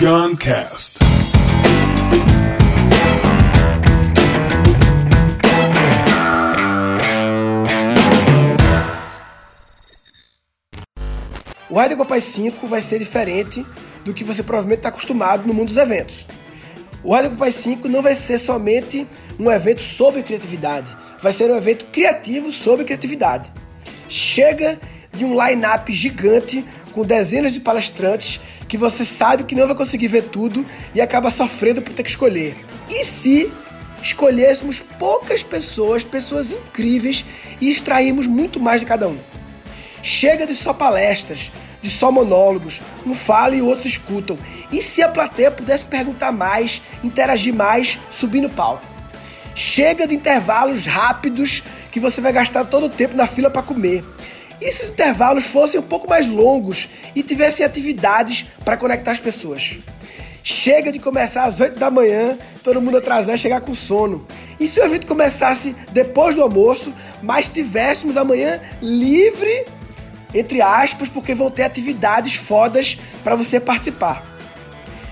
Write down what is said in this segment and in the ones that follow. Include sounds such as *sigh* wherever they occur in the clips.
Guncast. O Rádio Copai 5 vai ser diferente do que você provavelmente está acostumado no mundo dos eventos. O Rádio Copai 5 não vai ser somente um evento sobre criatividade, vai ser um evento criativo sobre criatividade. Chega de um line-up gigante com dezenas de palestrantes que você sabe que não vai conseguir ver tudo e acaba sofrendo por ter que escolher. E se escolhêssemos poucas pessoas, pessoas incríveis e extrairmos muito mais de cada um? Chega de só palestras, de só monólogos, um fala e o outro se escutam. E se a plateia pudesse perguntar mais, interagir mais, subir no palco? Chega de intervalos rápidos que você vai gastar todo o tempo na fila para comer. E se os intervalos fossem um pouco mais longos e tivessem atividades para conectar as pessoas? Chega de começar às 8 da manhã, todo mundo atrasar e chegar com sono. E se o evento começasse depois do almoço, mas tivéssemos amanhã livre entre aspas, porque vão ter atividades fodas para você participar.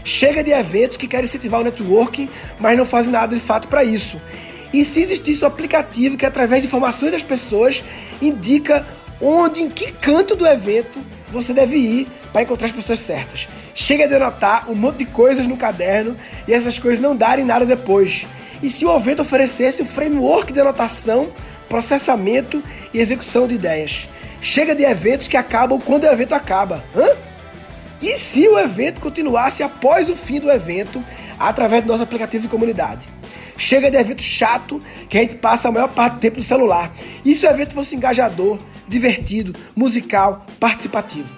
Chega de eventos que querem incentivar o networking, mas não fazem nada de fato para isso. E se existisse um aplicativo que, através de informações das pessoas, indica onde, em que canto do evento você deve ir para encontrar as pessoas certas. Chega de anotar um monte de coisas no caderno e essas coisas não darem nada depois. E se o evento oferecesse o framework de anotação, processamento e execução de ideias? Chega de eventos que acabam quando o evento acaba. Hã? E se o evento continuasse após o fim do evento, através do nosso aplicativo de comunidade? Chega de evento chato que a gente passa a maior parte do tempo no celular. E se o evento fosse engajador, divertido, musical, participativo?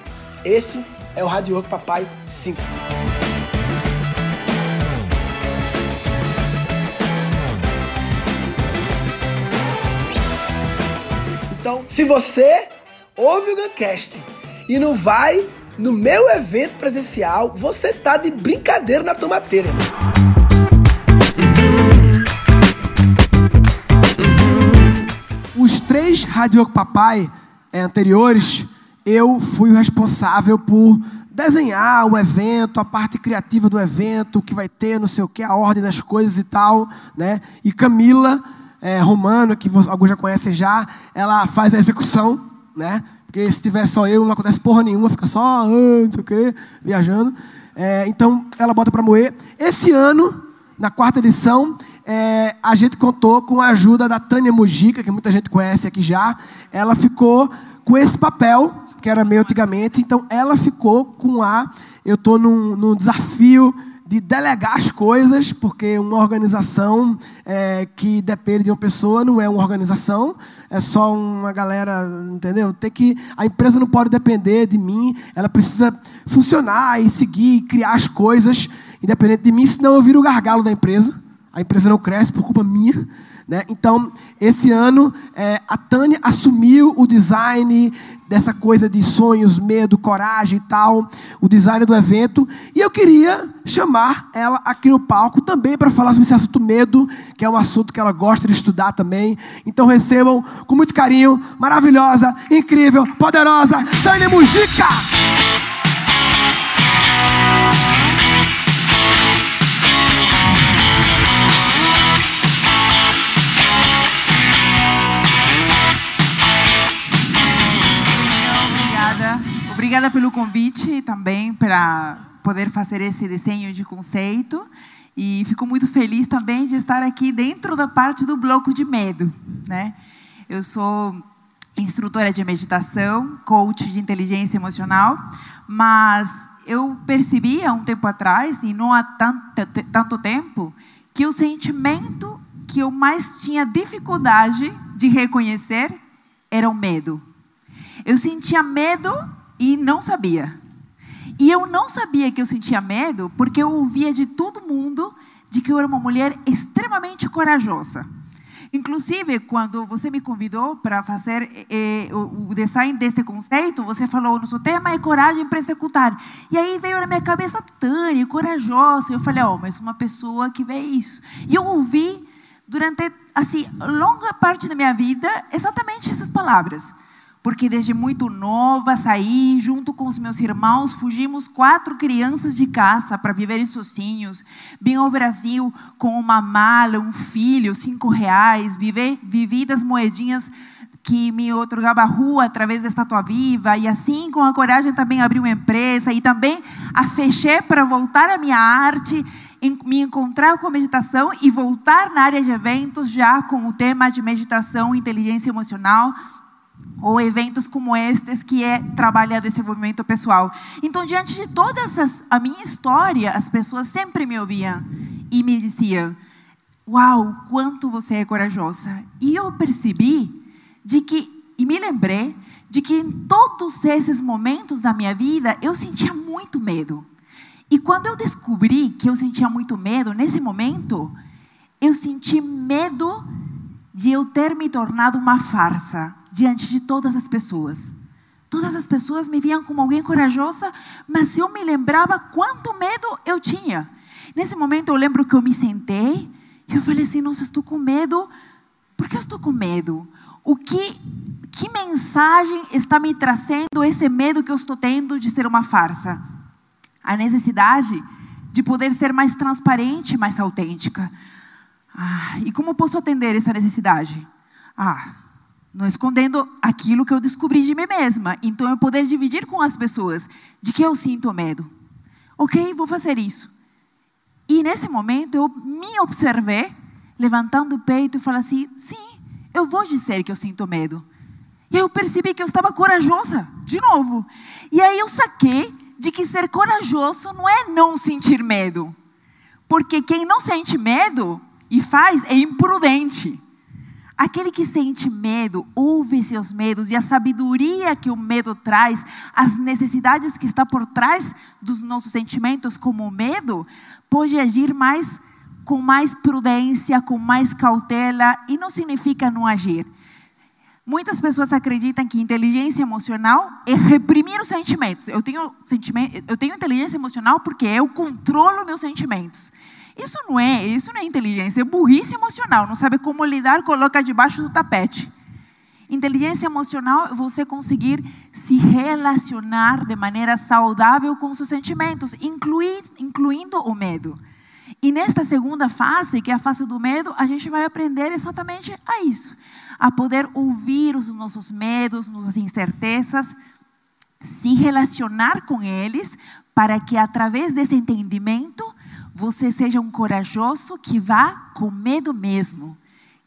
Esse é o Radio Rock Papai 5. Então, se você ouve o Guncast e não vai no meu evento presencial, você tá de brincadeira na tomateira. Os três Rádio Papai é, anteriores, eu fui o responsável por desenhar o evento, a parte criativa do evento, o que vai ter, não sei o que, a ordem das coisas e tal, né? E Camila é, Romano, que alguns já conhecem já, ela faz a execução né? Porque se tiver só eu, não acontece porra nenhuma, fica só, ah, não sei o quê, viajando. É, então, ela bota para moer. Esse ano, na quarta edição, é, a gente contou com a ajuda da Tânia Mujica, que muita gente conhece aqui já. Ela ficou com esse papel, que era meu antigamente, então ela ficou com a. Eu estou num, num desafio de delegar as coisas, porque uma organização é, que depende de uma pessoa não é uma organização, é só uma galera, entendeu? Tem que a empresa não pode depender de mim, ela precisa funcionar e seguir, criar as coisas independente de mim, senão eu viro o gargalo da empresa. A empresa não cresce por culpa minha. Né? Então, esse ano, é, a Tânia assumiu o design dessa coisa de sonhos, medo, coragem e tal, o design do evento. E eu queria chamar ela aqui no palco também para falar sobre esse assunto medo, que é um assunto que ela gosta de estudar também. Então recebam com muito carinho, maravilhosa, incrível, poderosa, Tânia Mujica! Obrigada pelo convite também para poder fazer esse desenho de conceito. E fico muito feliz também de estar aqui dentro da parte do bloco de medo. Né? Eu sou instrutora de meditação, coach de inteligência emocional, mas eu percebi há um tempo atrás, e não há tanto, tanto tempo, que o sentimento que eu mais tinha dificuldade de reconhecer era o medo. Eu sentia medo e não sabia. E eu não sabia que eu sentia medo porque eu ouvia de todo mundo de que eu era uma mulher extremamente corajosa. Inclusive, quando você me convidou para fazer eh, o, o, design deste conceito, você falou: nosso tema é coragem para executar. E aí veio na minha cabeça Tânia, corajosa. Eu falei: oh, mas uma pessoa que vê isso. E eu ouvi durante assim longa parte da minha vida exatamente essas palavras. Porque desde muito nova saí junto com os meus irmãos, fugimos quatro crianças de casa para viverem sozinhos. Vim ao Brasil com uma mala, um filho, cinco reais, vivi, vivi das moedinhas que me otorgava a rua através da Estátua Viva, e assim, com a coragem, também abri uma empresa, e também a fechei para voltar à minha arte, me encontrar com a meditação e voltar na área de eventos já com o tema de meditação, inteligência emocional, ou eventos como estes que é trabalhar desenvolvimento pessoal. Então, diante de toda a minha história, as pessoas sempre me ouviam e me diziam: "Uau, quanto você é corajosa". E eu percebi de que e me lembrei de que em todos esses momentos da minha vida eu sentia muito medo. E quando eu descobri que eu sentia muito medo nesse momento, eu senti medo de eu ter me tornado uma farsa diante de todas as pessoas. Todas as pessoas me viam como alguém corajosa, mas eu me lembrava quanto medo eu tinha. Nesse momento eu lembro que eu me sentei e eu falei assim: nossa, estou com medo. Por que eu estou com medo? O que, que mensagem está me trazendo esse medo que eu estou tendo de ser uma farsa? A necessidade de poder ser mais transparente, mais autêntica. Ah, e como posso atender essa necessidade? Ah, não escondendo aquilo que eu descobri de mim mesma. Então, eu poder dividir com as pessoas de que eu sinto medo. Ok, vou fazer isso. E nesse momento, eu me observei, levantando o peito e falei assim: sim, eu vou dizer que eu sinto medo. E eu percebi que eu estava corajosa, de novo. E aí eu saquei de que ser corajoso não é não sentir medo. Porque quem não sente medo e faz é imprudente. Aquele que sente medo, ouve seus medos e a sabedoria que o medo traz, as necessidades que está por trás dos nossos sentimentos, como o medo, pode agir mais com mais prudência, com mais cautela, e não significa não agir. Muitas pessoas acreditam que inteligência emocional é reprimir os sentimentos. Eu tenho, eu tenho inteligência emocional porque eu controlo meus sentimentos. Isso não é, isso não é inteligência, é burrice emocional. Não sabe como lidar, coloca debaixo do tapete. Inteligência emocional é você conseguir se relacionar de maneira saudável com seus sentimentos, incluindo o medo. E nesta segunda fase, que é a fase do medo, a gente vai aprender exatamente a isso, a poder ouvir os nossos medos, nossas incertezas, se relacionar com eles, para que através desse entendimento você seja um corajoso que vá com medo mesmo,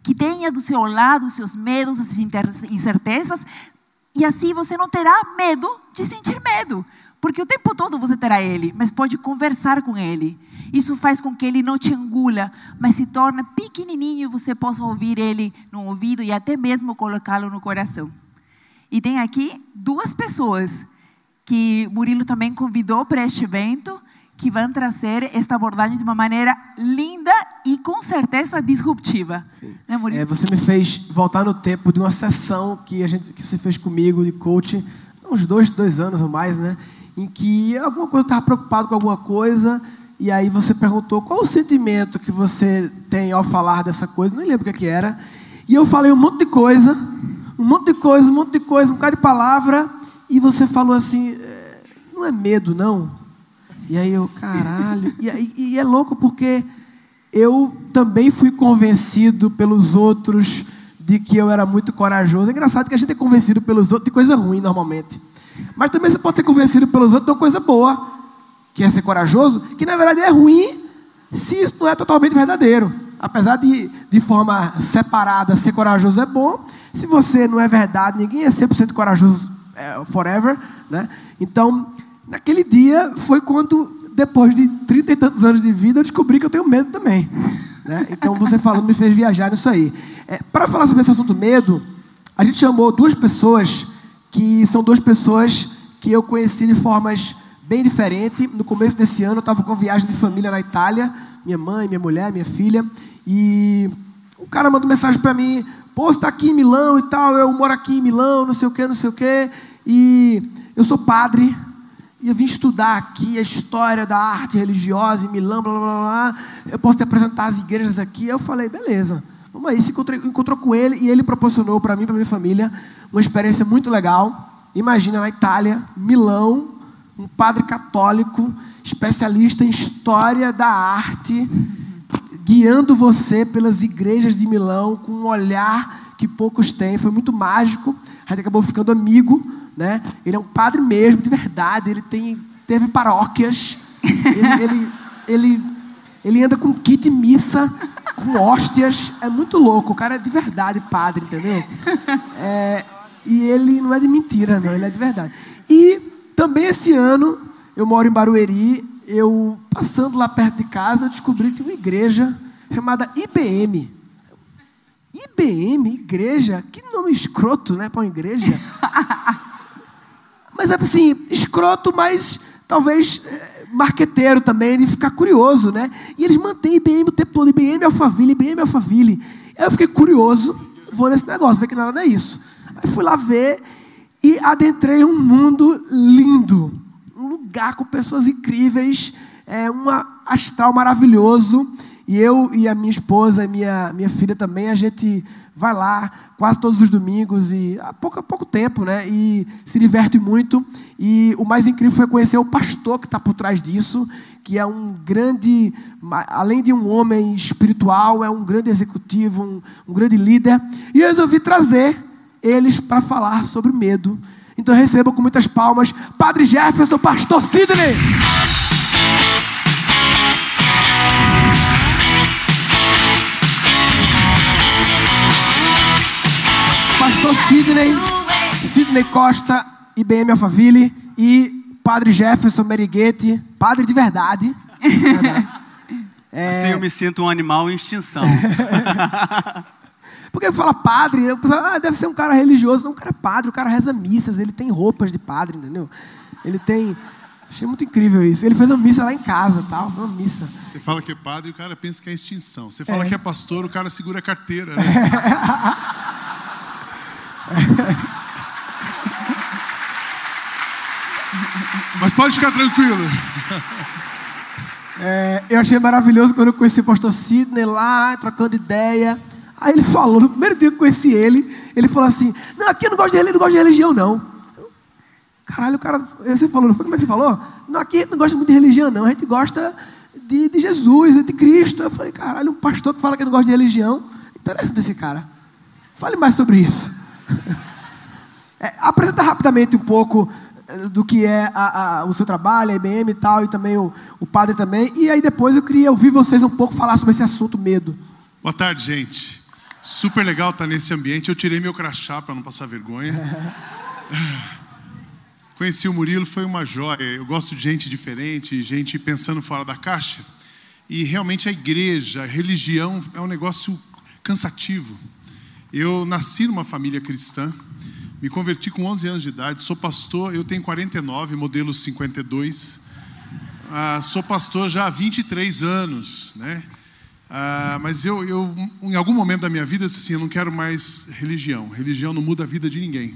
que tenha do seu lado os seus medos, as incertezas, e assim você não terá medo de sentir medo, porque o tempo todo você terá ele, mas pode conversar com ele. Isso faz com que ele não te engula, mas se torne pequenininho e você possa ouvir ele no ouvido e até mesmo colocá-lo no coração. E tem aqui duas pessoas que Murilo também convidou para este evento que vão trazer esta abordagem de uma maneira linda e com certeza disruptiva. Né, é, você me fez voltar no tempo de uma sessão que a gente que você fez comigo de coaching, uns dois, dois anos ou mais, né? Em que alguma coisa estava preocupado com alguma coisa e aí você perguntou qual o sentimento que você tem ao falar dessa coisa, não lembro o que, era. E eu falei um monte de coisa, um monte de coisa, um monte de coisa, um bocado de palavra, e você falou assim, é, não é medo não? E aí eu, caralho. E, e, é louco porque eu também fui convencido pelos outros de que eu era muito corajoso. É engraçado que a gente é convencido pelos outros de coisa ruim normalmente. Mas também você pode ser convencido pelos outros de uma coisa boa, que é ser corajoso, que na verdade é ruim se isso não é totalmente verdadeiro. Apesar de, de forma separada, ser corajoso é bom. Se você não é verdade, ninguém é 100% corajoso é, forever. Né? Então, Naquele dia foi quando, depois de trinta e tantos anos de vida, eu descobri que eu tenho medo também. *laughs* Né? Então você falando me fez viajar nisso aí. É, Para falar sobre esse assunto medo, a gente chamou duas pessoas que são duas pessoas que eu conheci de formas bem diferentes. No começo desse ano eu estava com viagem de família na Itália, minha mãe, minha mulher, minha filha, e o cara mandou mensagem para mim, pô, você está aqui em Milão e tal, eu moro aqui em Milão, não sei o que, não sei o que, e eu sou padre, e eu vim estudar aqui a história da arte religiosa em Milão, blá, blá, blá, Eu posso te apresentar as igrejas aqui. Eu falei, beleza, Vamos aí, se encontrou, encontrou com ele e ele proporcionou para mim, para minha família, uma experiência muito legal. Imagina na Itália, Milão, um padre católico, especialista em história da arte, guiando você pelas igrejas de Milão com um olhar que poucos têm. Foi muito mágico. A gente acabou ficando amigo, né? Ele é um padre mesmo, de verdade. Ele tem, teve paróquias. Ele, *laughs* ele, ele, ele anda com kit missa com hóstias. É muito louco. O cara é de verdade padre, entendeu? *laughs* É, e ele não é de mentira, não. Ele é de verdade. E também esse ano, eu moro em Barueri. Eu, passando lá perto de casa, eu descobri que tem uma igreja chamada IBM. IBM, igreja? Que nome escroto, né? Para uma igreja. *laughs* mas é assim, escroto, mas talvez é, marqueteiro também, de ficar curioso, né? E eles mantêm IBM o tempo todo, IBM Alphaville, IBM Alphaville. Eu fiquei curioso, vou nesse negócio, ver que nada é isso. Aí fui lá ver e adentrei um mundo lindo, um lugar com pessoas incríveis, é, um astral maravilhoso. E eu e a minha esposa, minha, minha filha também, a gente vai lá quase todos os domingos e há pouco, pouco tempo, né? E se diverte muito. E o mais incrível foi conhecer o pastor que está por trás disso, que é um grande, além de um homem espiritual, é um grande executivo, um, um grande líder. E eu resolvi trazer eles para falar sobre medo. Então receba com muitas palmas, Padre Jefferson, Pastor Sidney. Pastor Sidney, Sidney Costa, IBM Alphaville e Padre Jefferson Meriguete, padre de verdade. é... *laughs* Assim eu me sinto um animal em extinção. *laughs* Porque fala padre, eu penso, ah, deve ser um cara religioso. Não, o cara é padre, o cara reza missas, ele tem roupas de padre, entendeu? Ele tem. Achei muito incrível isso. Ele fez uma missa lá em casa, tal, uma missa. Você fala que é padre, o cara pensa que é extinção. Você fala é. que é pastor, o cara segura a carteira. Né? *laughs* *laughs* Mas pode ficar tranquilo. É, eu achei maravilhoso quando eu conheci o pastor Sidney lá, trocando ideia. Aí ele falou, no primeiro dia que eu conheci ele, ele falou assim: Não, aqui eu não gosto de, não gosto de religião, não. Caralho, o cara. Você falou, não foi como é que você falou? Não, aqui não gosta muito de religião, não. A gente gosta de, de Jesus, de Cristo. Eu falei, caralho, um pastor que fala que não gosta de religião. Interessa desse cara. Fale mais sobre isso. *laughs* É, apresenta rapidamente um pouco eh, do que é a, a, o seu trabalho, a IBM e tal, e também o, o padre também. E aí depois eu queria ouvir vocês um pouco falar sobre esse assunto medo. Boa tarde, gente. Super legal estar nesse ambiente. Eu tirei meu crachá para não passar vergonha. *laughs* Conheci o Murilo, foi uma joia. Eu gosto de gente diferente, gente pensando fora da caixa. E realmente a igreja, a religião é um negócio cansativo. Eu nasci numa família cristã, me converti com 11 anos de idade, sou pastor, eu tenho 49, modelo 52. Ah, sou pastor já há 23 anos, né? Ah, mas eu, eu, em algum momento da minha vida, assim, eu não quero mais religião. Religião não muda a vida de ninguém.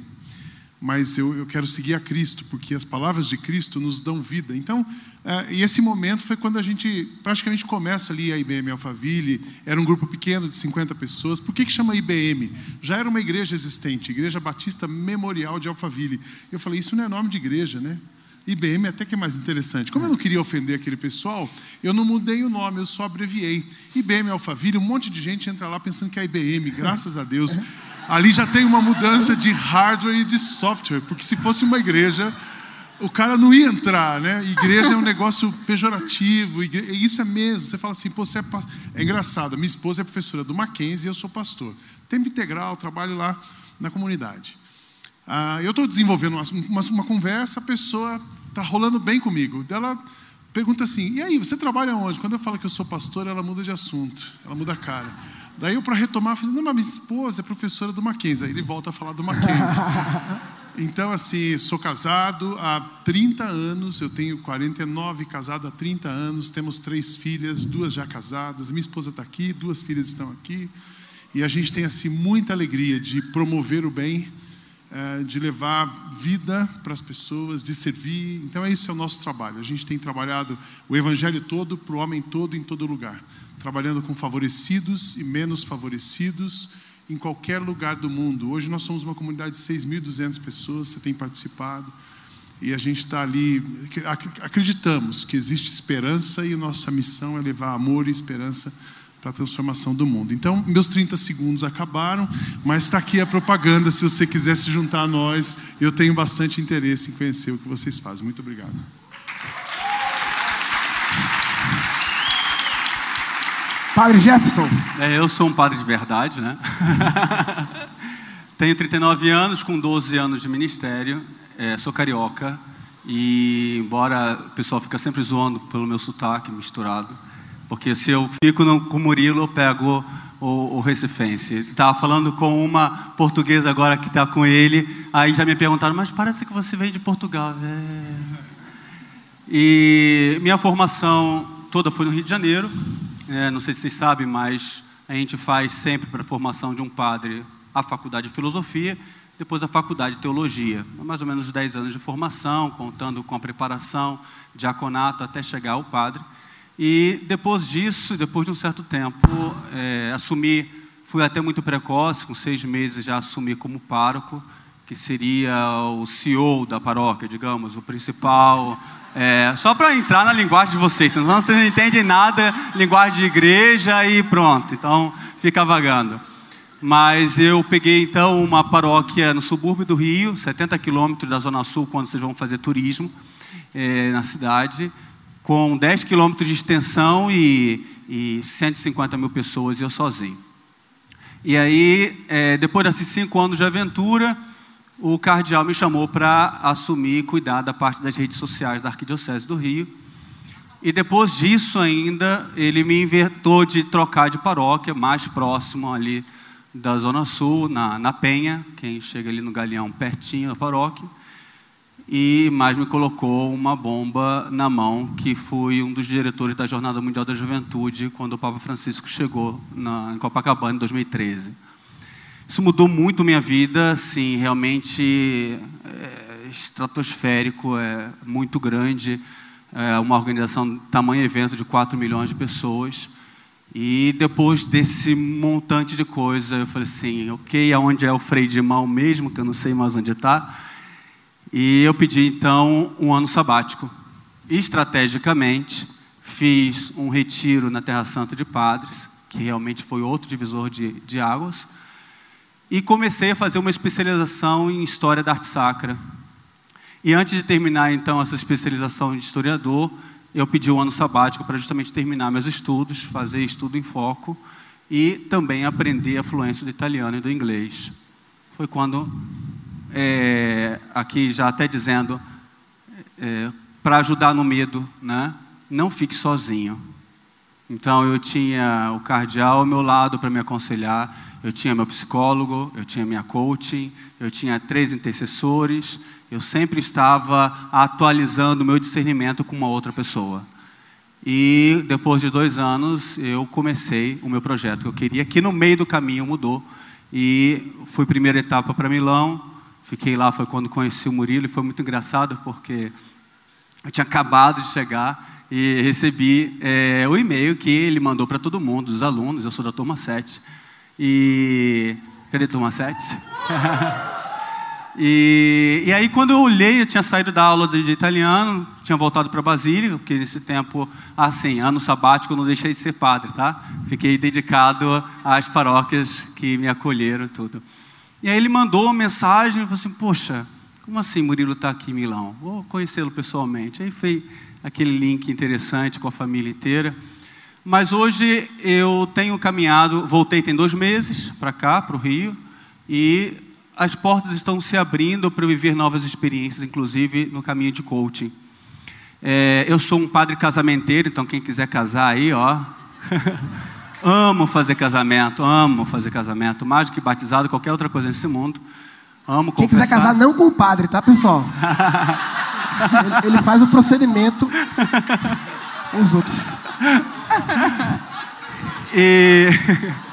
Mas eu, eu quero seguir a Cristo, porque as palavras de Cristo nos dão vida. Então, ah, e esse momento foi quando a gente praticamente começa ali a IBM Alphaville. Era um grupo pequeno de 50 pessoas. Por que, que chama IBM? Já era uma igreja existente, Igreja Batista Memorial de Alphaville. Eu falei, isso não é nome de igreja, né? IBM até que é mais interessante. Como eu não queria ofender aquele pessoal, eu não mudei o nome, eu só abreviei. IBM Alphaville, um monte de gente entra lá pensando que é IBM, graças a Deus. Ali já tem uma mudança de hardware e de software, porque se fosse uma igreja, o cara não ia entrar, né? Igreja é um negócio pejorativo, isso é mesmo. Você fala assim, pô, você é, é engraçado. Minha esposa é professora do Mackenzie e eu sou pastor. Tempo integral, trabalho lá na comunidade. Ah, eu estou desenvolvendo uma, uma, uma, conversa, a pessoa está rolando bem comigo. Ela pergunta assim: e aí, você trabalha onde? Quando eu falo que eu sou pastor, ela muda de assunto, ela muda a cara. Daí eu, para retomar, falei: não, mas minha esposa é professora do Mackenzie. Aí ele volta a falar do Mackenzie. *laughs* então, assim, sou casado há 30 anos, eu tenho 49, casado há 30 anos, temos três filhas, duas já casadas, minha esposa está aqui, duas filhas estão aqui. E a gente tem, assim, muita alegria de promover o bem é, de levar vida para as pessoas, de servir. Então, esse é o nosso trabalho. A gente tem trabalhado o evangelho todo para o homem todo em todo lugar. trabalhando com favorecidos e menos favorecidos em qualquer lugar do mundo. Hoje nós somos uma comunidade de 6.200 pessoas, você tem participado. E a gente está ali, acreditamos que existe esperança e nossa missão é levar amor e esperança para a transformação do mundo. Então, meus 30 segundos acabaram, mas está aqui a propaganda. Se você quiser se juntar a nós, eu tenho bastante interesse em conhecer o que vocês fazem. Muito obrigado. Padre Jefferson. É, eu sou um padre de verdade, né? *laughs* Tenho 39 anos, com 12 anos de ministério é, sou carioca e embora o pessoal fica sempre zoando pelo meu sotaque misturado, porque se eu fico no, com o Murilo, eu pego o, o recifense. Estava falando com uma portuguesa agora que está com ele, aí já me perguntaram, mas parece que você vem de Portugal. É. E minha formação toda foi no Rio de Janeiro. É, não sei se vocês sabem, mas a gente faz sempre para a formação de um padre a faculdade de filosofia depois a faculdade de teologia, mais ou menos 10 anos de formação, contando com a preparação, diaconato, até chegar ao padre. E depois disso, depois de um certo tempo, é, assumi, fui até muito precoce, com seis meses já assumi como pároco, que seria o CEO da paróquia, digamos, o principal. É, só para entrar na linguagem de vocês, senão vocês não entendem nada, linguagem de igreja e pronto. Então, fica vagando. Mas eu peguei então uma paróquia no subúrbio do Rio, 70 quilômetros da Zona Sul, quando vocês vão fazer turismo é, na cidade, com 10 quilômetros de extensão e, e 150 mil pessoas, e eu sozinho. E aí, é, depois desses cinco anos de aventura, o cardeal me chamou para assumir e cuidar da parte das redes sociais da Arquidiocese do Rio. E depois disso ainda, ele me inventou de trocar de paróquia, mais próximo ali da Zona Sul, na, na Penha, quem chega ali no Galeão, pertinho da paróquia, e mais me colocou uma bomba na mão, que fui um dos diretores da Jornada Mundial da Juventude, quando o Papa Francisco chegou na, em Copacabana, em 2013. Isso mudou muito minha vida, sim, realmente é estratosférico, é muito grande, é uma organização tamanho evento de 4 milhões de pessoas, e depois desse montante de coisa, eu falei assim, ok, aonde é o freio de mão mesmo, que eu não sei mais onde está. E eu pedi então um ano sabático. Estrategicamente, fiz um retiro na Terra Santa de Padres, que realmente foi outro divisor de, de águas. E comecei a fazer uma especialização em História da Arte Sacra. E antes de terminar então essa especialização de historiador, eu pedi um ano sabático para justamente terminar meus estudos, fazer estudo em foco e também aprender a fluência do italiano e do inglês. Foi quando, é, aqui já até dizendo, é, para ajudar no medo, né? não fique sozinho. Então eu tinha o cardeal ao meu lado para me aconselhar, eu tinha meu psicólogo, eu tinha minha coaching, eu tinha três intercessores, eu sempre estava atualizando o meu discernimento com uma outra pessoa. E depois de dois anos, eu comecei o meu projeto que eu queria, que no meio do caminho mudou. E fui primeira etapa para Milão. Fiquei lá, foi quando conheci o Murilo, e foi muito engraçado, porque eu tinha acabado de chegar e recebi é, o e-mail que ele mandou para todo mundo, dos alunos. Eu sou da turma 7. E. Cadê a turma 7? *laughs* E, e, aí, quando eu olhei, eu tinha saído da aula de, italiano, tinha voltado para Basílica, porque nesse tempo, assim, ano sabático, eu não deixei de ser padre, tá? Fiquei dedicado às paróquias que me acolheram tudo. E aí ele mandou uma mensagem e falou assim: Poxa, como assim Murilo está aqui em Milão? Vou conhecê-lo pessoalmente. Aí foi aquele link interessante com a família inteira. Mas hoje eu tenho caminhado, voltei tem dois meses para cá, para o Rio, e as portas estão se abrindo para eu viver novas experiências, inclusive no caminho de coaching. É, eu sou um padre casamenteiro, então quem quiser casar aí, ó. *laughs* amo fazer casamento, amo fazer casamento, mais do que batizado, qualquer outra coisa nesse mundo. Amo Quem quiser casar, não com o padre, tá, pessoal? *laughs* ele, ele faz o procedimento com os outros. e. *laughs*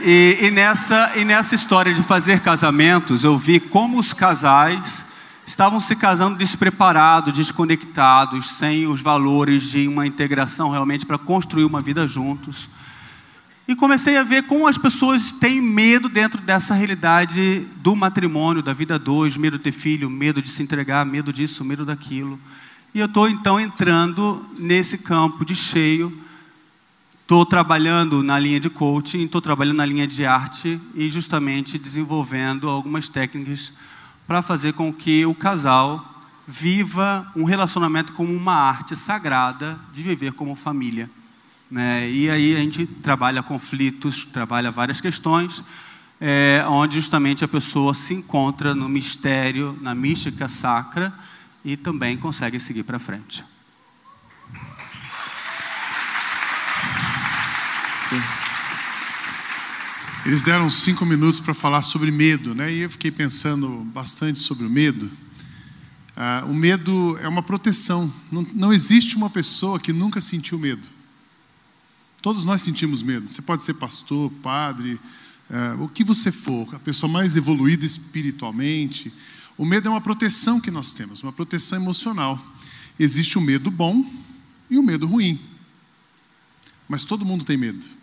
E, e, nessa, e nessa história de fazer casamentos, eu vi como os casais estavam se casando despreparados, desconectados, sem os valores de uma integração realmente para construir uma vida juntos. E comecei a ver como as pessoas têm medo dentro dessa realidade do matrimônio, da vida dois, medo de ter filho, medo de se entregar, medo disso, medo daquilo. E eu estou então entrando nesse campo de cheio. Estou trabalhando na linha de coaching, estou trabalhando na linha de arte e justamente desenvolvendo algumas técnicas para fazer com que o casal viva um relacionamento como uma arte sagrada de viver como família. Né? E aí a gente trabalha conflitos, trabalha várias questões, é, onde justamente a pessoa se encontra no mistério, na mística sacra e também consegue seguir para frente. Eles deram cinco minutos para falar sobre medo, né? E eu fiquei pensando bastante sobre o medo. Ah, o medo é uma proteção. Não, não existe uma pessoa que nunca sentiu medo. Todos nós sentimos medo. Você pode ser pastor, padre, é, o que você for, a pessoa mais evoluída espiritualmente. O medo é uma proteção que nós temos, uma proteção emocional. Existe o medo bom e o medo ruim. Mas todo mundo tem medo.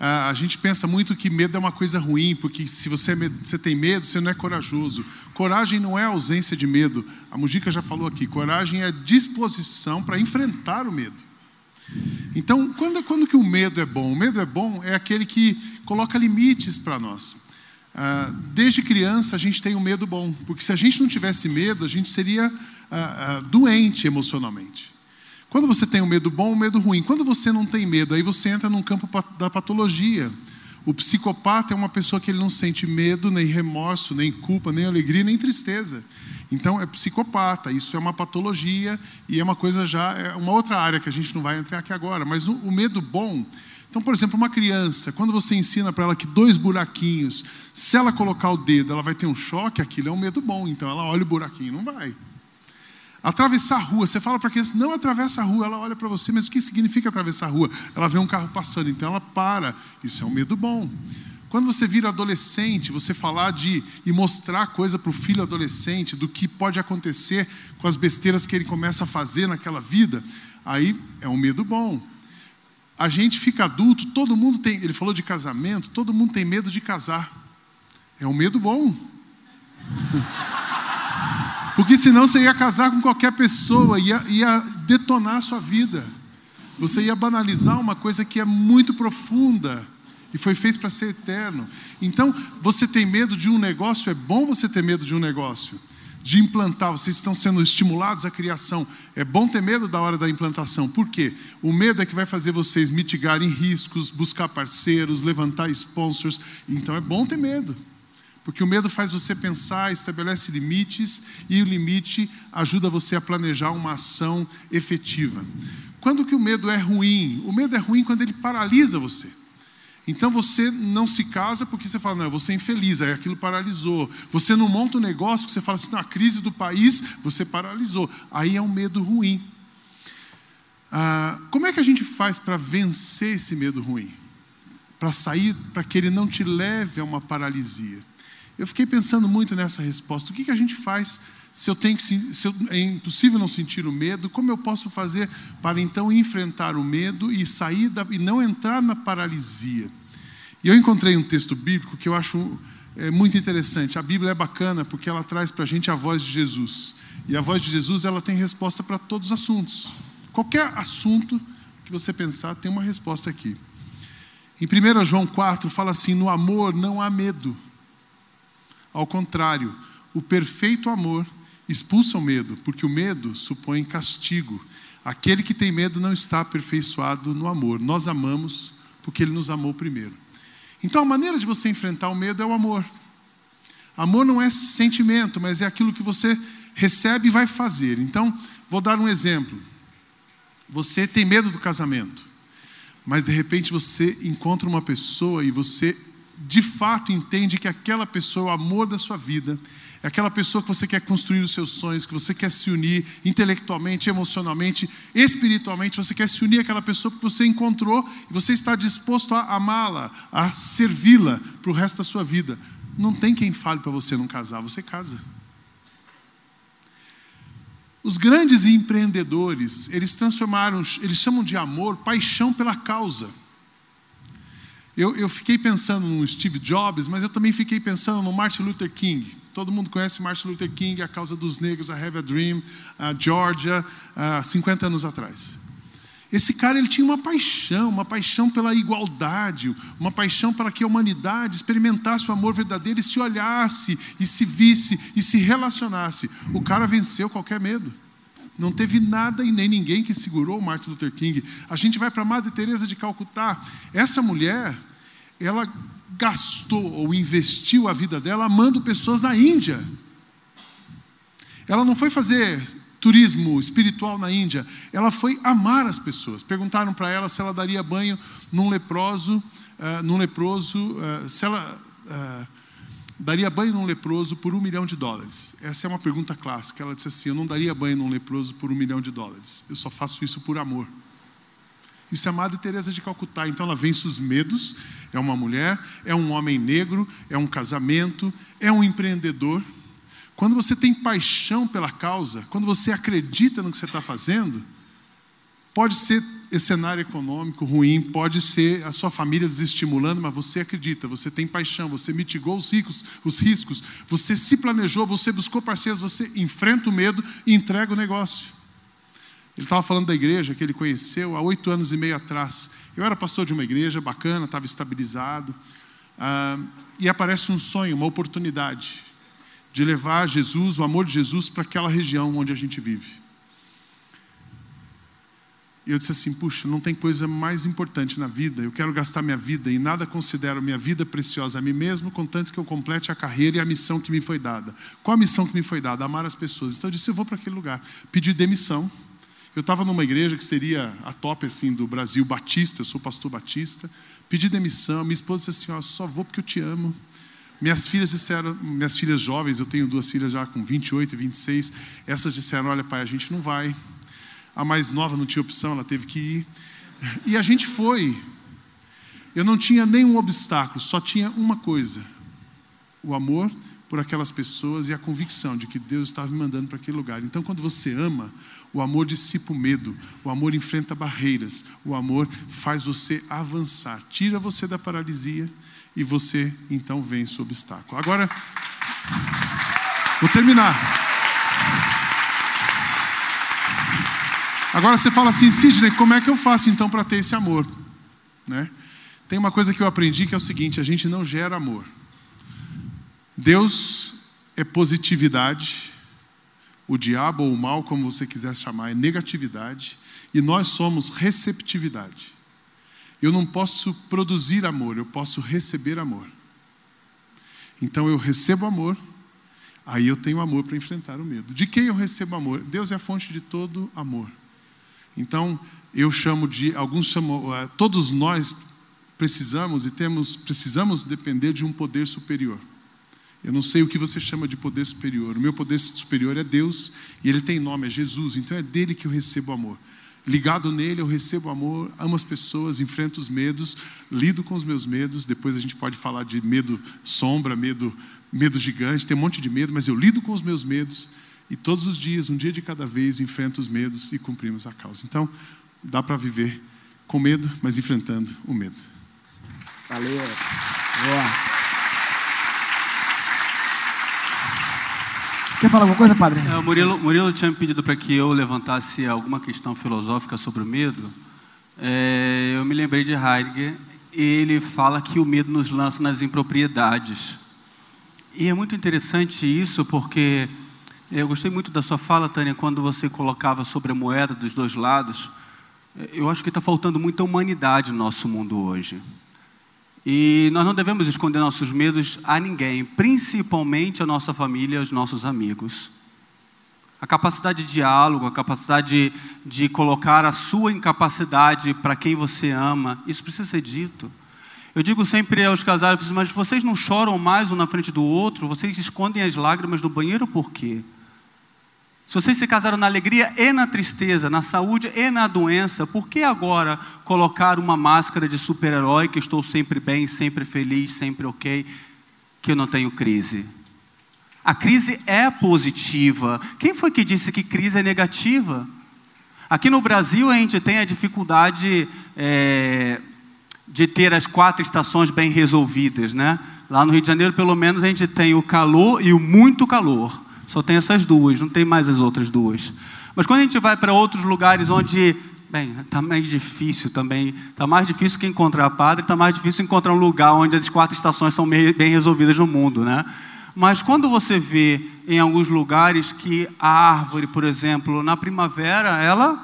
A gente pensa muito que medo é uma coisa ruim, porque se você, é você, tem medo, você não é corajoso. Coragem não é ausência de medo. A Mujica já falou aqui: coragem é disposição para enfrentar o medo. Então, quando, quando que o medo é bom? O medo é bom é aquele que coloca limites para nós. Ah, desde criança a gente tem um medo bom, porque se a gente não tivesse medo, a gente seria ah, ah, doente emocionalmente. Quando você tem um medo bom, um medo ruim. Quando você não tem medo, aí você entra num campo da patologia. O psicopata é uma pessoa que ele não sente medo, nem remorso, nem culpa, nem alegria, nem tristeza. Então é psicopata, isso é uma patologia e é uma coisa já, é uma outra área que a gente não vai entrar aqui agora, mas o, o medo bom. Então, por exemplo, uma criança, quando você ensina para ela que dois buraquinhos, se ela colocar o dedo, ela vai ter um choque, aquilo é um medo bom, então ela olha o buraquinho, não vai. Atravessar a rua, você fala para a criança, não atravessa a rua, ela olha para você, mas o que significa atravessar a rua? Ela vê um carro passando, então ela para, isso é um medo bom. Quando você vira adolescente, você falar de e mostrar coisa para o filho adolescente do que pode acontecer com as besteiras que ele começa a fazer naquela vida, aí é um medo bom. A gente fica adulto, todo mundo tem, ele falou de casamento, todo mundo tem medo de casar. É um medo bom. *laughs* Porque senão você ia casar com qualquer pessoa, ia, ia detonar a sua vida. Você ia banalizar uma coisa que é muito profunda e foi feito para ser eterno. Então, você tem medo de um negócio, é bom você ter medo de um negócio. De implantar, vocês estão sendo estimulados à criação. É bom ter medo da hora da implantação. Por quê? O medo é que vai fazer vocês mitigarem riscos, buscar parceiros, levantar sponsors. Então é bom ter medo. Porque o medo faz você pensar, estabelece limites e o limite ajuda você a planejar uma ação efetiva. Quando que o medo é ruim? O medo é ruim quando ele paralisa você. Então você não se casa porque você fala, não, vou ser infeliz, aí aquilo paralisou. Você não monta um negócio porque você fala assim, na crise do país, você paralisou. Aí é um medo ruim. Ah, como é que a gente faz para vencer esse medo ruim? Para sair, para que ele não te leve a uma paralisia? Eu fiquei pensando muito nessa resposta. O que, que a gente faz se eu tenho que, se eu, é impossível não sentir o medo, como eu posso fazer para então enfrentar o medo e sair da, e não entrar na paralisia? E eu encontrei um texto bíblico que eu acho é, muito interessante. A Bíblia é bacana porque ela traz para a gente a voz de Jesus. E a voz de Jesus ela tem resposta para todos os assuntos. Qualquer assunto que você pensar tem uma resposta aqui. Em 1 João 4 fala assim: no amor não há medo. Ao contrário, o perfeito amor expulsa o medo, porque o medo supõe castigo. Aquele que tem medo não está aperfeiçoado no amor. Nós amamos porque ele nos amou primeiro. Então a maneira de você enfrentar o medo é o amor. Amor não é sentimento, mas é aquilo que você recebe e vai fazer. Então, vou dar um exemplo. Você tem medo do casamento, mas de repente você encontra uma pessoa e você de fato entende que aquela pessoa é o amor da sua vida é aquela pessoa que você quer construir os seus sonhos, que você quer se unir intelectualmente, emocionalmente, espiritualmente. Você quer se unir àquela pessoa que você encontrou e você está disposto a amá-la, a servi-la para o resto da sua vida. Não tem quem fale para você não casar, você casa. Os grandes empreendedores, eles transformaram, eles chamam de amor, paixão pela causa. Eu, eu, fiquei pensando no Steve Jobs, mas eu também fiquei pensando no Martin Luther King. Todo mundo conhece Martin Luther King, a causa dos negros, a Have a Dream, a Georgia, há 50 anos atrás. Esse cara ele tinha uma paixão, uma paixão pela igualdade, uma paixão para que a humanidade experimentasse o amor verdadeiro e se olhasse, e se visse, e se relacionasse. O cara venceu qualquer medo. Não teve nada e nem ninguém que segurou o Martin Luther King. A gente vai para a Madre Teresa de Calcutá. Essa mulher, ela gastou ou investiu a vida dela amando pessoas na Índia. Ela não foi fazer turismo espiritual na Índia, ela foi amar as pessoas. Perguntaram para ela se ela daria banho num leproso, uh, num leproso, uh, se ela uh, daria banho num leproso por um milhão de dólares. Essa é uma pergunta clássica. Ela disse assim: Eu não daria banho num leproso por um milhão de dólares. Eu só faço isso por amor. Isso é Madre Teresa de Calcutá. Então ela vence os medos. É uma mulher, é um homem negro, é um casamento, é um empreendedor. Quando você tem paixão pela causa, quando você acredita no que você está fazendo, pode ser cenário econômico ruim, pode ser a sua família desestimulando, mas você acredita, você tem paixão, você mitigou os, ricos, os riscos, você se planejou, você buscou parceiros, você enfrenta o medo e entrega o negócio. Ele estava falando da igreja que ele conheceu há oito anos e meio atrás. Eu era pastor de uma igreja bacana, estava estabilizado. Ah, e aparece um sonho, uma oportunidade de levar Jesus, o amor de Jesus, para aquela região onde a gente vive. E eu disse assim: puxa, não tem coisa mais importante na vida. Eu quero gastar minha vida e nada considero minha vida preciosa a mim mesmo, contanto que eu complete a carreira e a missão que me foi dada. Qual a missão que me foi dada? Amar as pessoas. Então eu disse: eu vou para aquele lugar. Pedi demissão eu estava numa igreja que seria a top assim do Brasil Batista, eu sou pastor Batista. Pedi demissão, minha esposa disse assim: ó, só vou porque eu te amo. Minhas filhas disseram, minhas filhas jovens, eu tenho duas filhas já com 28 e 26, essas disseram: olha, pai, a gente não vai. A mais nova não tinha opção, ela teve que ir. E a gente foi. Eu não tinha nenhum obstáculo, só tinha uma coisa: o amor por aquelas pessoas e a convicção de que Deus estava me mandando para aquele lugar. Então, quando você ama, o amor dissipa o medo, o amor enfrenta barreiras, o amor faz você avançar, tira você da paralisia e você então vence o obstáculo. Agora, vou terminar. Agora você fala assim, Sidney, como é que eu faço então para ter esse amor? Né? Tem uma coisa que eu aprendi que é o seguinte: a gente não gera amor. Deus é positividade, o diabo ou o mal, como você quiser chamar, é negatividade, e nós somos receptividade. Eu não posso produzir amor, eu posso receber amor. Então eu recebo amor, aí eu tenho amor para enfrentar o medo. De quem eu recebo amor? Deus é a fonte de todo amor. Então eu chamo de, alguns chamam, eh, todos nós precisamos e temos, precisamos depender de um poder superior. Eu não sei o que você chama de poder superior. O meu poder superior é Deus e ele tem nome, é Jesus. Então é dele que eu recebo amor. Ligado nele, eu recebo amor, amo as pessoas, enfrento os medos, lido com os meus medos. Depois a gente pode falar de medo sombra, medo, medo gigante, tem um monte de medo, mas eu lido com os meus medos e todos os dias, um dia de cada vez, enfrento os medos e cumprimos a causa. Então, dá para viver com medo, mas enfrentando o medo. Valeu. Boa. Quer falar alguma coisa, padre? É, o Murilo, Murilo tinha me pedido para que eu levantasse alguma questão filosófica sobre o medo. É, eu me lembrei de Heidegger. Ele fala que o medo nos lança nas impropriedades. E é muito interessante isso, porque eu gostei muito da sua fala, Tânia, quando você colocava sobre a moeda dos dois lados. Eu acho que está faltando muita humanidade no nosso mundo hoje. E nós não devemos esconder nossos medos a ninguém, principalmente a nossa família, aos nossos amigos. A capacidade de diálogo, a capacidade de, de colocar a sua incapacidade para quem você ama, isso precisa ser dito. Eu digo sempre aos casais, mas vocês não choram mais um na frente do outro? Vocês escondem as lágrimas no banheiro por quê? Se vocês se casaram na alegria e na tristeza, na saúde e na doença, por que agora colocar uma máscara de super-herói que estou sempre bem, sempre feliz, sempre ok, que eu não tenho crise? A crise é positiva. Quem foi que disse que crise é negativa? Aqui no Brasil a gente tem a dificuldade é, de ter as quatro estações bem resolvidas, né? Lá no Rio de Janeiro, pelo menos, a gente tem o calor e o muito calor. Só tem essas duas, não tem mais as outras duas. Mas quando a gente vai para outros lugares onde, bem, está mais difícil também, está mais difícil que encontrar padre, está mais difícil encontrar um lugar onde as quatro estações são bem resolvidas no mundo, né? Mas quando você vê em alguns lugares que a árvore, por exemplo, na primavera, ela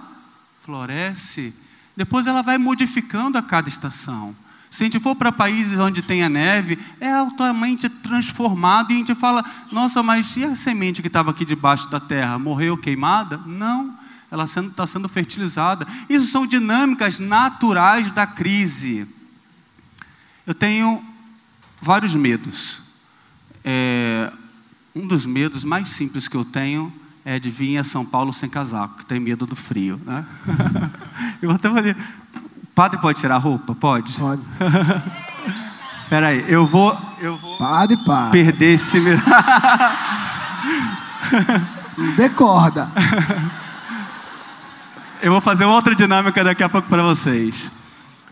floresce, depois ela vai modificando a cada estação. Se a gente for para países onde tem a neve, é altamente transformado e a gente fala: nossa, mas e a semente que estava aqui debaixo da terra? Morreu queimada? Não, ela está sendo, fertilizada. Isso são dinâmicas naturais da crise. Eu tenho vários medos. É, um dos medos mais simples que eu tenho é de vir a São Paulo sem casaco, que tem medo do frio. Né? *laughs* eu até falei, Padre pode tirar a roupa? Pode? Pode. *laughs* Espera aí, eu vou, eu vou Padre, padre. perder esse... Decorda. *laughs* eu vou fazer outra dinâmica daqui a pouco para vocês.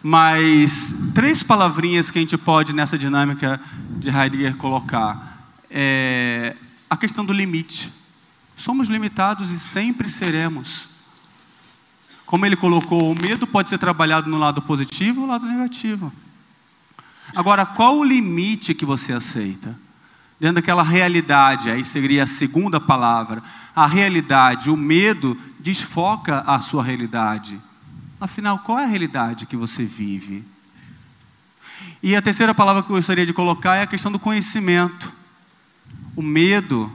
Mas três palavrinhas que a gente pode nessa dinâmica de Heidegger colocar. É a questão do limite. Somos limitados e sempre seremos. Como ele colocou, o medo pode ser trabalhado no lado positivo ou no lado negativo. Agora, qual o limite que você aceita? Dentro daquela realidade, aí seria a segunda palavra. A realidade, o medo desfoca a sua realidade. Afinal, qual é a realidade que você vive? E a terceira palavra que eu gostaria de colocar é a questão do conhecimento. O medo,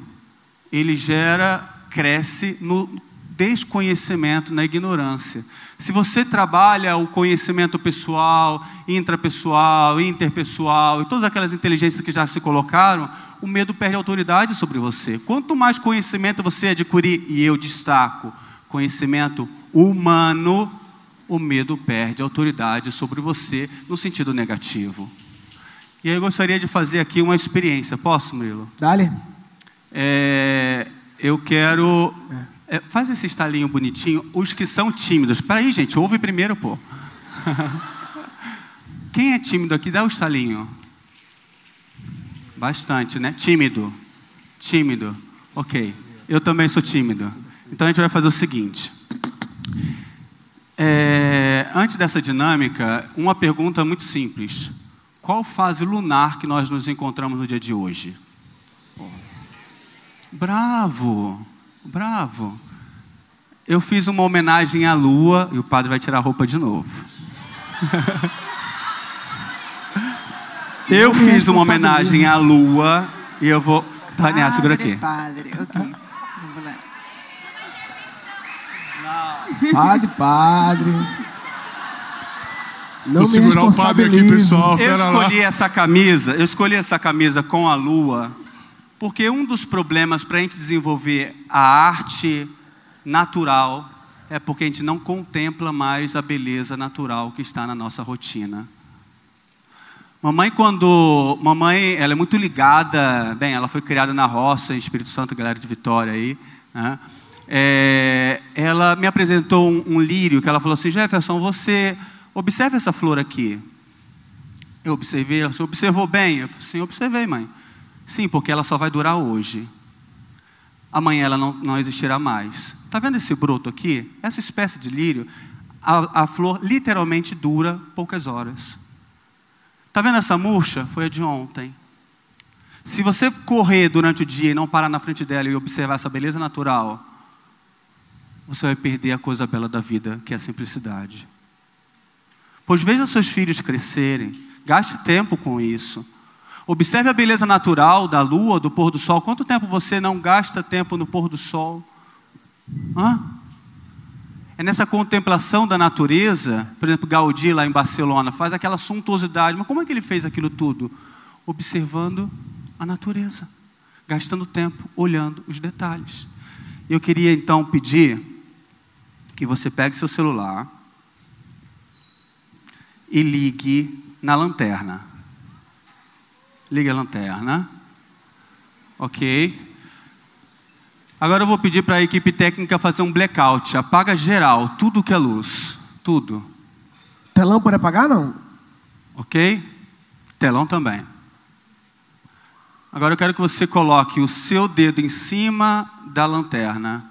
ele gera, cresce no desconhecimento, na ignorância. Se você trabalha o conhecimento pessoal, intrapessoal, interpessoal e todas aquelas inteligências que já se colocaram, o medo perde autoridade sobre você. Quanto mais conhecimento você adquirir, e eu destaco, conhecimento humano, o medo perde autoridade sobre você no sentido negativo. E aí eu gostaria de fazer aqui uma experiência. Posso, Murilo? Dale. É, eu quero. É, faz esse estalinho bonitinho. Os que são tímidos. Espera aí, gente. Ouve primeiro, pô. *laughs* Quem é tímido aqui? Dá o estalinho. Bastante, né? Tímido. Tímido. Ok. Eu também sou tímido. Então a gente vai fazer o seguinte. É, antes dessa dinâmica, uma pergunta muito simples. Qual fase lunar que nós nos encontramos no dia de hoje? Bravo, bravo. Eu fiz uma homenagem à lua e o padre vai tirar a roupa de novo. eu fiz uma homenagem à lua e eu vou. Tânia, segura aqui. Padre, ok. *laughs* Padre, padre. Não Vou me segurar o padre aqui, pessoal. Eu Pera lá. escolhi essa camisa, eu escolhi essa camisa com a lua, porque um dos problemas para a gente desenvolver a arte natural é porque a gente não contempla mais a beleza natural que está na nossa rotina. Mamãe, quando. Mamãe, ela é muito ligada. Bem, ela foi criada na roça, em Espírito Santo, galera de Vitória aí. Né? É, ela me apresentou um, um lírio que ela falou assim: Jefferson, você observa essa flor aqui. Eu observei, ela disse, observou bem? Eu falei, sim, observei, mãe. Sim, porque ela só vai durar hoje. Amanhã ela não, não existirá mais. Está vendo esse broto aqui? Essa espécie de lírio, a, a flor literalmente dura poucas horas. Está vendo essa murcha? Foi a de ontem. Se você correr durante o dia e não parar na frente dela e observar essa beleza natural, você vai perder a coisa bela da vida, que é a simplicidade. Pois veja seus filhos crescerem, gaste tempo com isso. Observe a beleza natural da lua, do pôr do sol. Quanto tempo você não gasta tempo no pôr do sol? Hã? É nessa contemplação da natureza, por exemplo, Gaudí lá em Barcelona faz aquela suntuosidade. Mas como é que ele fez aquilo tudo? Observando a natureza, gastando tempo olhando os detalhes. Eu queria então pedir que você pegue seu celular e ligue na lanterna. Ligue a lanterna. Ok? Agora eu vou pedir para a equipe técnica fazer um blackout. Apaga geral, tudo que é luz. Tudo. Telão pode apagar, não? Ok? Telão também. Agora eu quero que você coloque o seu dedo em cima da lanterna.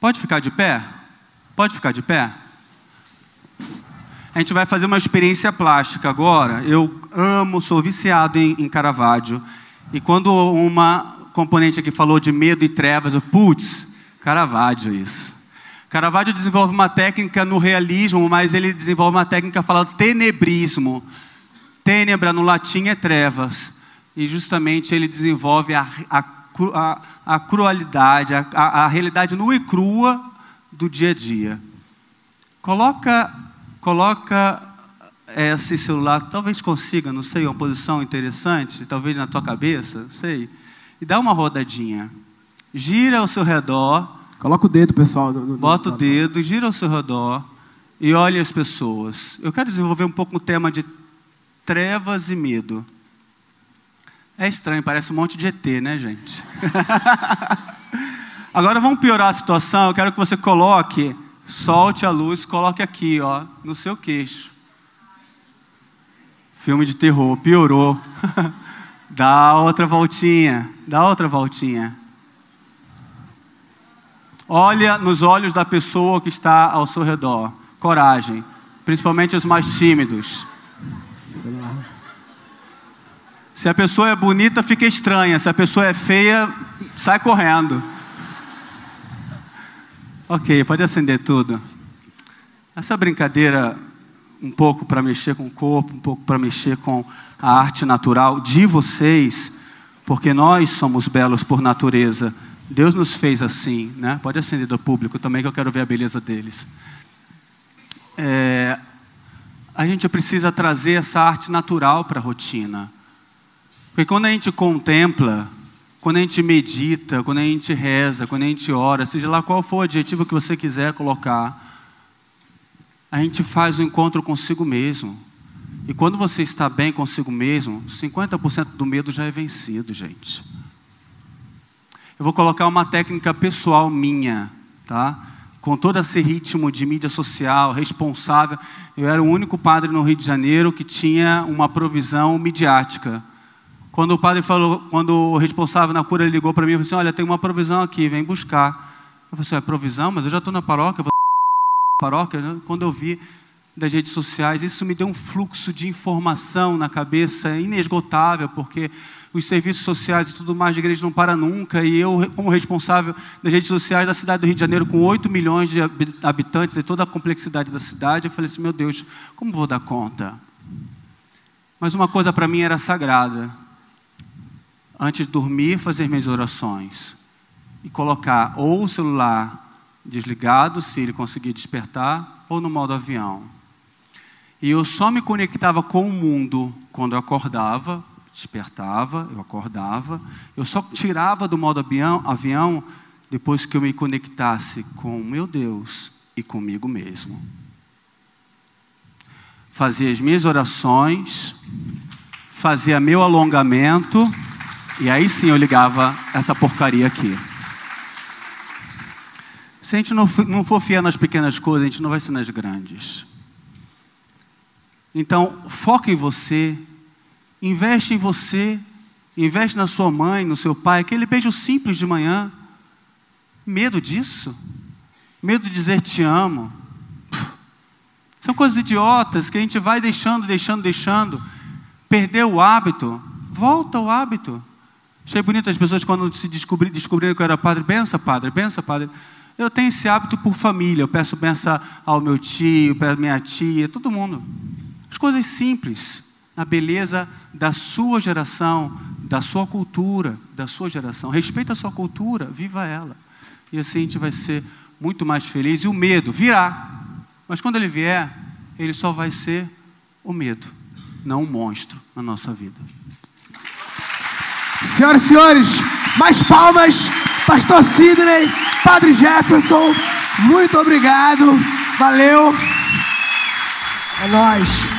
Pode ficar de pé? Pode ficar de pé? A gente vai fazer uma experiência plástica agora. Eu amo, sou viciado em, em Caravaggio. E quando uma componente aqui falou de medo e trevas, eu, putz, Caravaggio isso. Caravaggio desenvolve uma técnica no realismo, mas ele desenvolve uma técnica falando tenebrismo. Tênebra no latim é trevas. E justamente ele desenvolve a, a, a, a crualidade, a, a, a realidade nua e crua do dia a dia. Coloca, coloca esse celular, talvez consiga, não sei, uma posição interessante, talvez na tua cabeça, sei, e dá uma rodadinha. Gira ao seu redor. Coloca o dedo, pessoal. No, no, bota o dedo, gira ao seu redor e olhe as pessoas. Eu quero desenvolver um pouco o tema de trevas e medo. É estranho, parece um monte de ET, né, gente? *laughs* Agora vamos piorar a situação. Eu quero que você coloque, solte a luz, coloque aqui, ó, no seu queixo. Filme de terror, piorou. *laughs* dá outra voltinha, dá outra voltinha. Olha nos olhos da pessoa que está ao seu redor. Coragem, principalmente os mais tímidos. Se a pessoa é bonita, fica estranha. Se a pessoa é feia, sai correndo. Ok, pode acender tudo. Essa brincadeira, um pouco para mexer com o corpo, um pouco para mexer com a arte natural de vocês, porque nós somos belos por natureza. Deus nos fez assim, né? Pode acender do público também, que eu quero ver a beleza deles. É, a gente precisa trazer essa arte natural para a rotina. Porque quando a gente contempla, quando a gente medita, quando a gente reza, quando a gente ora, seja lá qual for o adjetivo que você quiser colocar, a gente faz o um encontro consigo mesmo. E quando você está bem consigo mesmo, 50% do medo já é vencido, gente. Eu vou colocar uma técnica pessoal minha, tá? Com todo esse ritmo de mídia social, responsável. Eu era o único padre no Rio de Janeiro que tinha uma provisão midiática. Quando o padre falou, quando o responsável na cura ligou para mim e falou assim: Olha, tem uma provisão aqui, vem buscar. Eu falei assim: É provisão? Mas eu já estou na paróquia, vou *laughs* paróquia. Né? Quando eu vi das redes sociais, isso me deu um fluxo de informação na cabeça inesgotável, porque os serviços sociais e tudo mais de igreja não para nunca, e eu, como responsável das redes sociais da cidade do Rio de Janeiro, com 8 milhões de habitantes e toda a complexidade da cidade, eu falei assim: meu Deus, como vou dar conta? Mas uma coisa para mim era sagrada, antes de dormir, fazer minhas orações. E colocar ou o celular desligado, se ele conseguir despertar, ou no modo avião. E eu só me conectava com o mundo quando eu acordava, despertava, eu acordava. Eu só tirava do modo avião, avião depois que eu me conectasse com meu Deus e comigo mesmo. Fazia as minhas orações, fazia meu alongamento e aí sim eu ligava essa porcaria aqui. Se a gente não, não for fiel nas pequenas coisas, a gente não vai ser nas grandes. Então, foca em você, investe em você, investe na sua mãe, no seu pai, aquele beijo simples de manhã. Medo disso? Medo de dizer te amo? São coisas idiotas que a gente vai deixando, deixando, deixando. Perdeu o hábito, volta ao hábito. Achei bonito as pessoas quando se descobri, descobriram que eu era padre. Bença, padre, bença, padre. Eu tenho esse hábito por família. Eu peço benção ao meu tio, à minha tia, todo mundo. As coisas simples, na beleza da sua geração, da sua cultura, da sua geração. Respeita a sua cultura, viva ela. E assim a gente vai ser muito mais feliz. E o medo virá. Mas quando ele vier, ele só vai ser o medo, não um monstro na nossa vida. Senhoras e senhores, mais palmas, Pastor Sidney, Padre Jefferson, muito obrigado, valeu. É nóis.